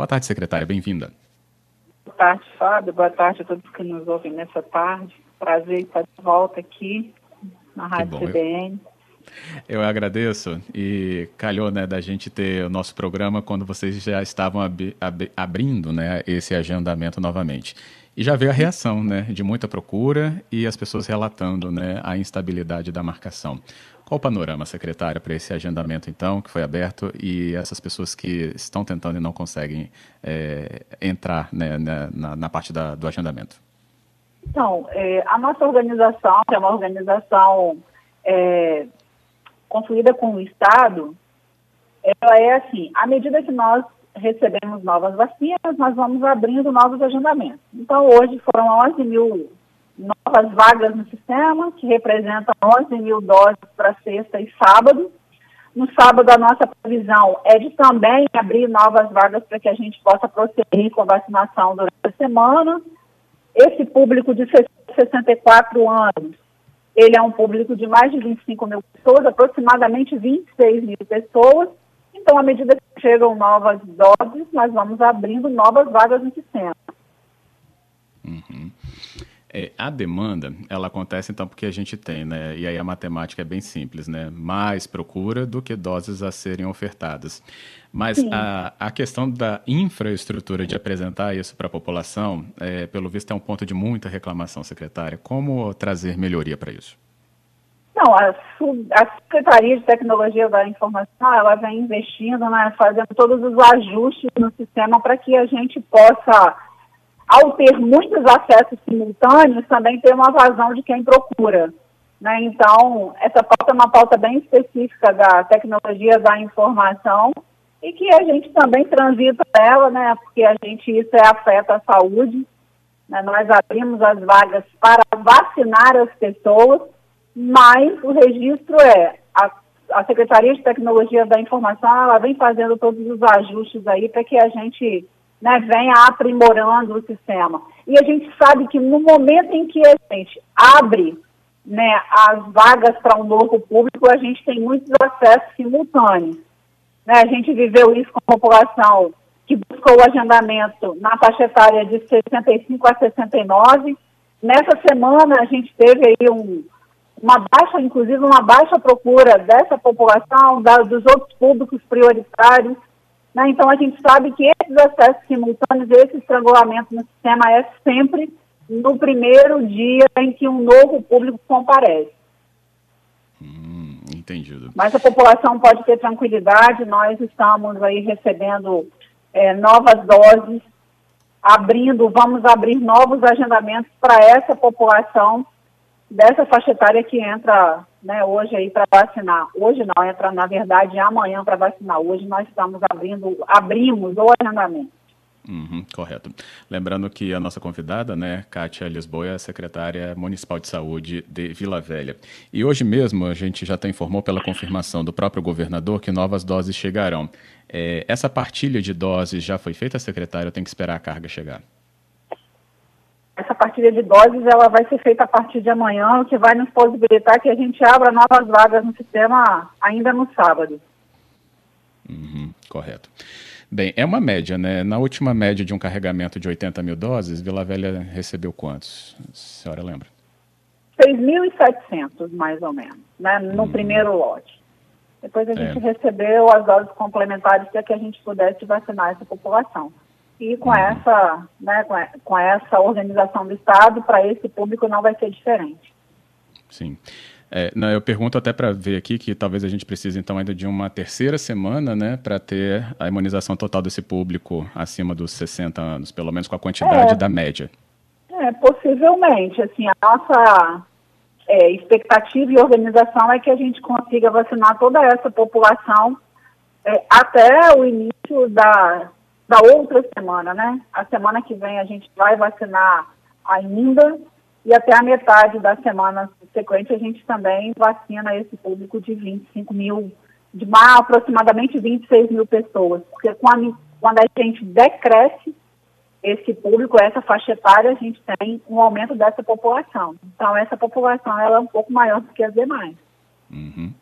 Boa tarde, secretária, bem-vinda. Boa tarde, Fábio. Boa tarde a todos que nos ouvem nessa tarde. Prazer estar de volta aqui na Rádio CBN. Eu agradeço e calhou né, da gente ter o nosso programa quando vocês já estavam ab ab abrindo né, esse agendamento novamente. E já veio a reação né, de muita procura e as pessoas relatando né, a instabilidade da marcação. Qual o panorama, secretária, para esse agendamento, então, que foi aberto e essas pessoas que estão tentando e não conseguem é, entrar né, na, na, parte da, do agendamento? Então, é, a nossa organização, que é uma organização é, construída com o Estado, ela é assim, à medida que nós recebemos novas vacinas, nós vamos abrindo novos agendamentos. Então, hoje foram 11 mil novas vagas no sistema, que representam 11 mil doses para sexta e sábado. No sábado, a nossa previsão é de também abrir novas vagas para que a gente possa prosseguir com a vacinação durante a semana. Esse público de 64 anos ele é um público de mais de 25 mil pessoas, aproximadamente 26 mil pessoas. Então, à medida que chegam novas doses, nós vamos abrindo novas vagas no sistema. Uhum. É, a demanda, ela acontece então porque a gente tem, né? E aí a matemática é bem simples, né? Mais procura do que doses a serem ofertadas. Mas a, a questão da infraestrutura de apresentar isso para a população, é, pelo visto, é um ponto de muita reclamação, secretária. Como trazer melhoria para isso? Não, a, a, Secretaria de Tecnologia da Informação, ela vem investindo, né, fazendo todos os ajustes no sistema para que a gente possa ao ter muitos acessos simultâneos, também ter uma vazão de quem procura. Né? Então, essa pauta é uma pauta bem específica da tecnologia da informação e que a gente também transita ela, né? porque a gente, isso é afeta a saúde. Né? Nós abrimos as vagas para vacinar as pessoas, mas o registro é a, a Secretaria de Tecnologia da Informação, ela vem fazendo todos os ajustes aí para que a gente né, venha aprimorando o sistema. E a gente sabe que no momento em que a gente abre né, as vagas para um novo público, a gente tem muitos acessos simultâneos. Né, a gente viveu isso com a população que buscou o agendamento na faixa etária de 65 a 69. Nessa semana, a gente teve aí um, uma baixa, inclusive uma baixa procura dessa população, da, dos outros públicos prioritários. Né? Então, a gente sabe que esses acessos simultâneos, esse estrangulamento no sistema é sempre no primeiro dia em que um novo público comparece. Hum, entendido. Mas a população pode ter tranquilidade, nós estamos aí recebendo é, novas doses, abrindo, vamos abrir novos agendamentos para essa população dessa faixa etária que entra né, hoje aí para vacinar. Hoje não, entra na verdade amanhã para vacinar. Hoje nós estamos abrindo, abrimos o agendamento. Uhum, correto. Lembrando que a nossa convidada, né, Kátia Lisboa, é secretária municipal de saúde de Vila Velha. E hoje mesmo a gente já até informou pela confirmação do próprio governador que novas doses chegarão. É, essa partilha de doses já foi feita, secretária, tem que esperar a carga chegar? Essa partilha de doses ela vai ser feita a partir de amanhã, o que vai nos possibilitar que a gente abra novas vagas no sistema ainda no sábado. Uhum, correto. Bem, é uma média, né? Na última média de um carregamento de 80 mil doses, Vila Velha recebeu quantos? A senhora lembra? 6.700, mais ou menos, né? No hum. primeiro lote. Depois a gente é. recebeu as doses complementares para que a gente pudesse vacinar essa população. E com essa, né, com essa organização do Estado, para esse público não vai ser diferente. Sim. É, não, eu pergunto até para ver aqui que talvez a gente precise então ainda de uma terceira semana, né, para ter a imunização total desse público acima dos 60 anos, pelo menos com a quantidade é, da média. É, possivelmente, assim, a nossa é, expectativa e organização é que a gente consiga vacinar toda essa população é, até o início da, da outra semana, né? A semana que vem a gente vai vacinar ainda e até a metade da semana subsequente a gente também vacina esse público de 25 mil, de mais, aproximadamente 26 mil pessoas, porque quando, quando a gente decresce esse público, essa faixa etária, a gente tem um aumento dessa população. Então, essa população ela é um pouco maior do que as demais. Uhum.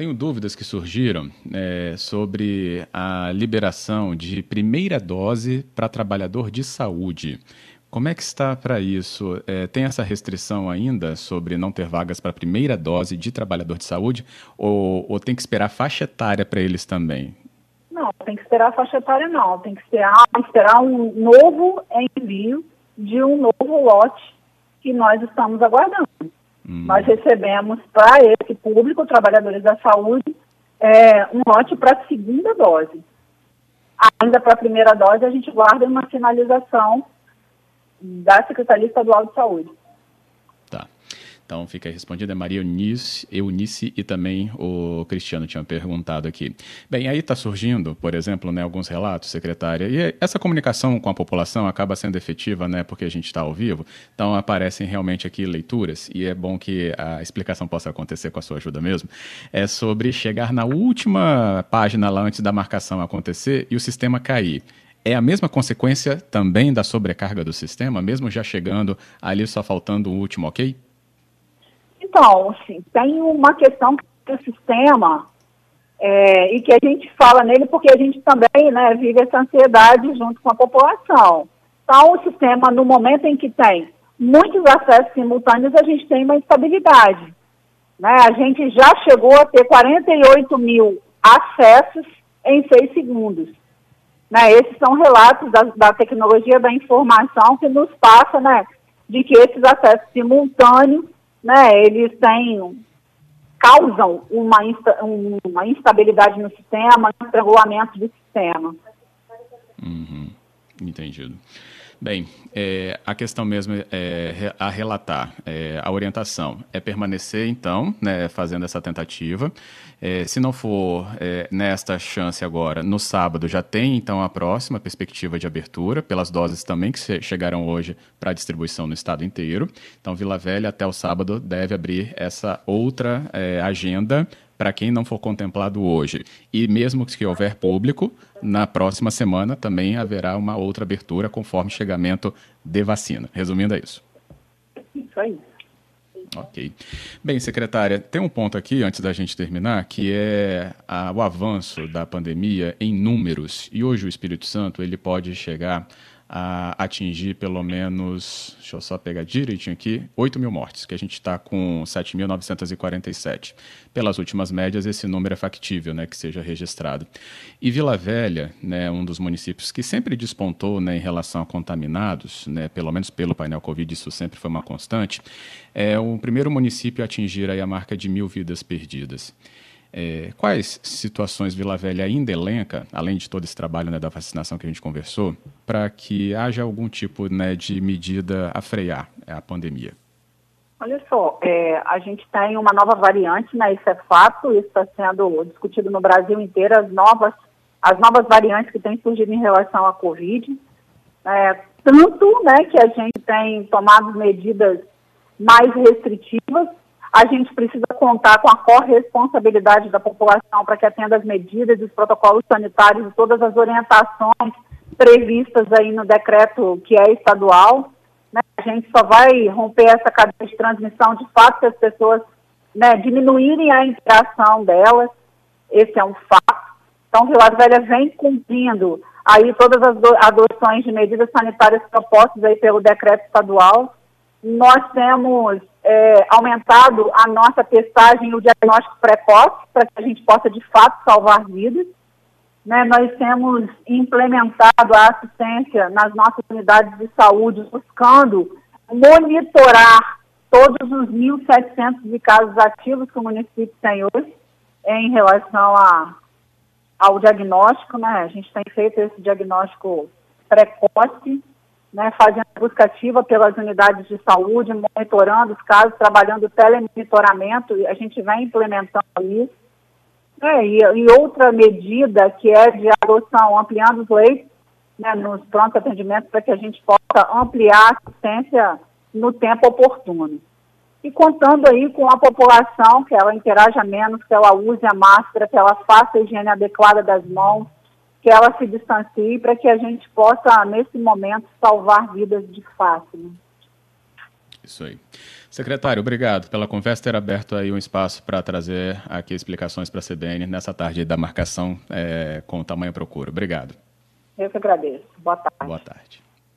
Tenho dúvidas que surgiram é, sobre a liberação de primeira dose para trabalhador de saúde. Como é que está para isso? É, tem essa restrição ainda sobre não ter vagas para primeira dose de trabalhador de saúde ou, ou tem que esperar faixa etária para eles também? Não, tem que esperar faixa etária não, tem que esperar, esperar um novo envio de um novo lote que nós estamos aguardando. Nós recebemos para esse público, trabalhadores da saúde, é, um lote para a segunda dose. Ainda para a primeira dose, a gente guarda uma sinalização da Secretaria Estadual de Saúde. Então fica aí respondido, é Maria Eunice, Eunice e também o Cristiano tinha perguntado aqui. Bem, aí está surgindo, por exemplo, né, alguns relatos, secretária, e essa comunicação com a população acaba sendo efetiva, né, porque a gente está ao vivo, então aparecem realmente aqui leituras, e é bom que a explicação possa acontecer com a sua ajuda mesmo, é sobre chegar na última página lá antes da marcação acontecer e o sistema cair é a mesma consequência também da sobrecarga do sistema, mesmo já chegando ali só faltando o último ok? Então, assim, tem uma questão do sistema é, e que a gente fala nele porque a gente também né, vive essa ansiedade junto com a população. Então, o sistema, no momento em que tem muitos acessos simultâneos, a gente tem uma instabilidade. Né? A gente já chegou a ter 48 mil acessos em seis segundos. Né? Esses são relatos da, da tecnologia da informação que nos passa né, de que esses acessos simultâneos né, eles têm, causam uma, insta, uma instabilidade no sistema, no regulamento do sistema. Uhum. Entendido. Bem, é, a questão mesmo é a relatar, é, a orientação é permanecer, então, né, fazendo essa tentativa. É, se não for é, nesta chance agora, no sábado já tem, então, a próxima perspectiva de abertura, pelas doses também que chegaram hoje para distribuição no estado inteiro. Então, Vila Velha, até o sábado, deve abrir essa outra é, agenda para quem não for contemplado hoje. E mesmo que houver público, na próxima semana também haverá uma outra abertura conforme chegamento de vacina. Resumindo, é isso. Isso aí. Ok. Bem, secretária, tem um ponto aqui, antes da gente terminar, que é a, o avanço da pandemia em números. E hoje o Espírito Santo ele pode chegar a atingir pelo menos, deixa eu só pegar direitinho aqui, 8 mil mortes, que a gente está com 7.947. Pelas últimas médias, esse número é factível, né, que seja registrado. E Vila Velha, né, um dos municípios que sempre despontou né, em relação a contaminados, né, pelo menos pelo painel Covid, isso sempre foi uma constante, é o primeiro município a atingir aí a marca de mil vidas perdidas. É, quais situações Vila Velha ainda elenca, além de todo esse trabalho né, da vacinação que a gente conversou, para que haja algum tipo né, de medida a frear a pandemia? Olha só, é, a gente tem uma nova variante, né, isso é fato, isso está sendo discutido no Brasil inteiro, as novas, as novas variantes que têm surgido em relação à Covid. É, tanto né, que a gente tem tomado medidas mais restritivas a gente precisa contar com a corresponsabilidade da população para que atenda as medidas, os protocolos sanitários e todas as orientações previstas aí no decreto que é estadual. Né? A gente só vai romper essa cadeia de transmissão de fato se as pessoas né, diminuírem a interação delas. Esse é um fato. Então, Vila Velha vem cumprindo aí todas as adoções de medidas sanitárias propostas aí pelo decreto estadual. Nós temos é, aumentado a nossa testagem e o diagnóstico precoce para que a gente possa de fato salvar vidas. Né, nós temos implementado a assistência nas nossas unidades de saúde, buscando monitorar todos os 1.700 casos ativos que o município tem hoje em relação a, ao diagnóstico. Né? A gente tem feito esse diagnóstico precoce né, fazendo busca ativa pelas unidades de saúde, monitorando os casos, trabalhando telemonitoramento, a gente vem implementando isso. É, e, e, outra medida que é de adoção, ampliando os leitos né, nos prontos atendimentos para que a gente possa ampliar a assistência no tempo oportuno. E contando aí com a população, que ela interaja menos, que ela use a máscara, que ela faça a higiene adequada das mãos, que ela se distancie para que a gente possa, nesse momento, salvar vidas de fato. Né? Isso aí. Secretário, obrigado pela conversa, ter aberto aí um espaço para trazer aqui explicações para a CBN nessa tarde da marcação é, com o tamanho procura. Obrigado. Eu que agradeço. Boa tarde. Boa tarde.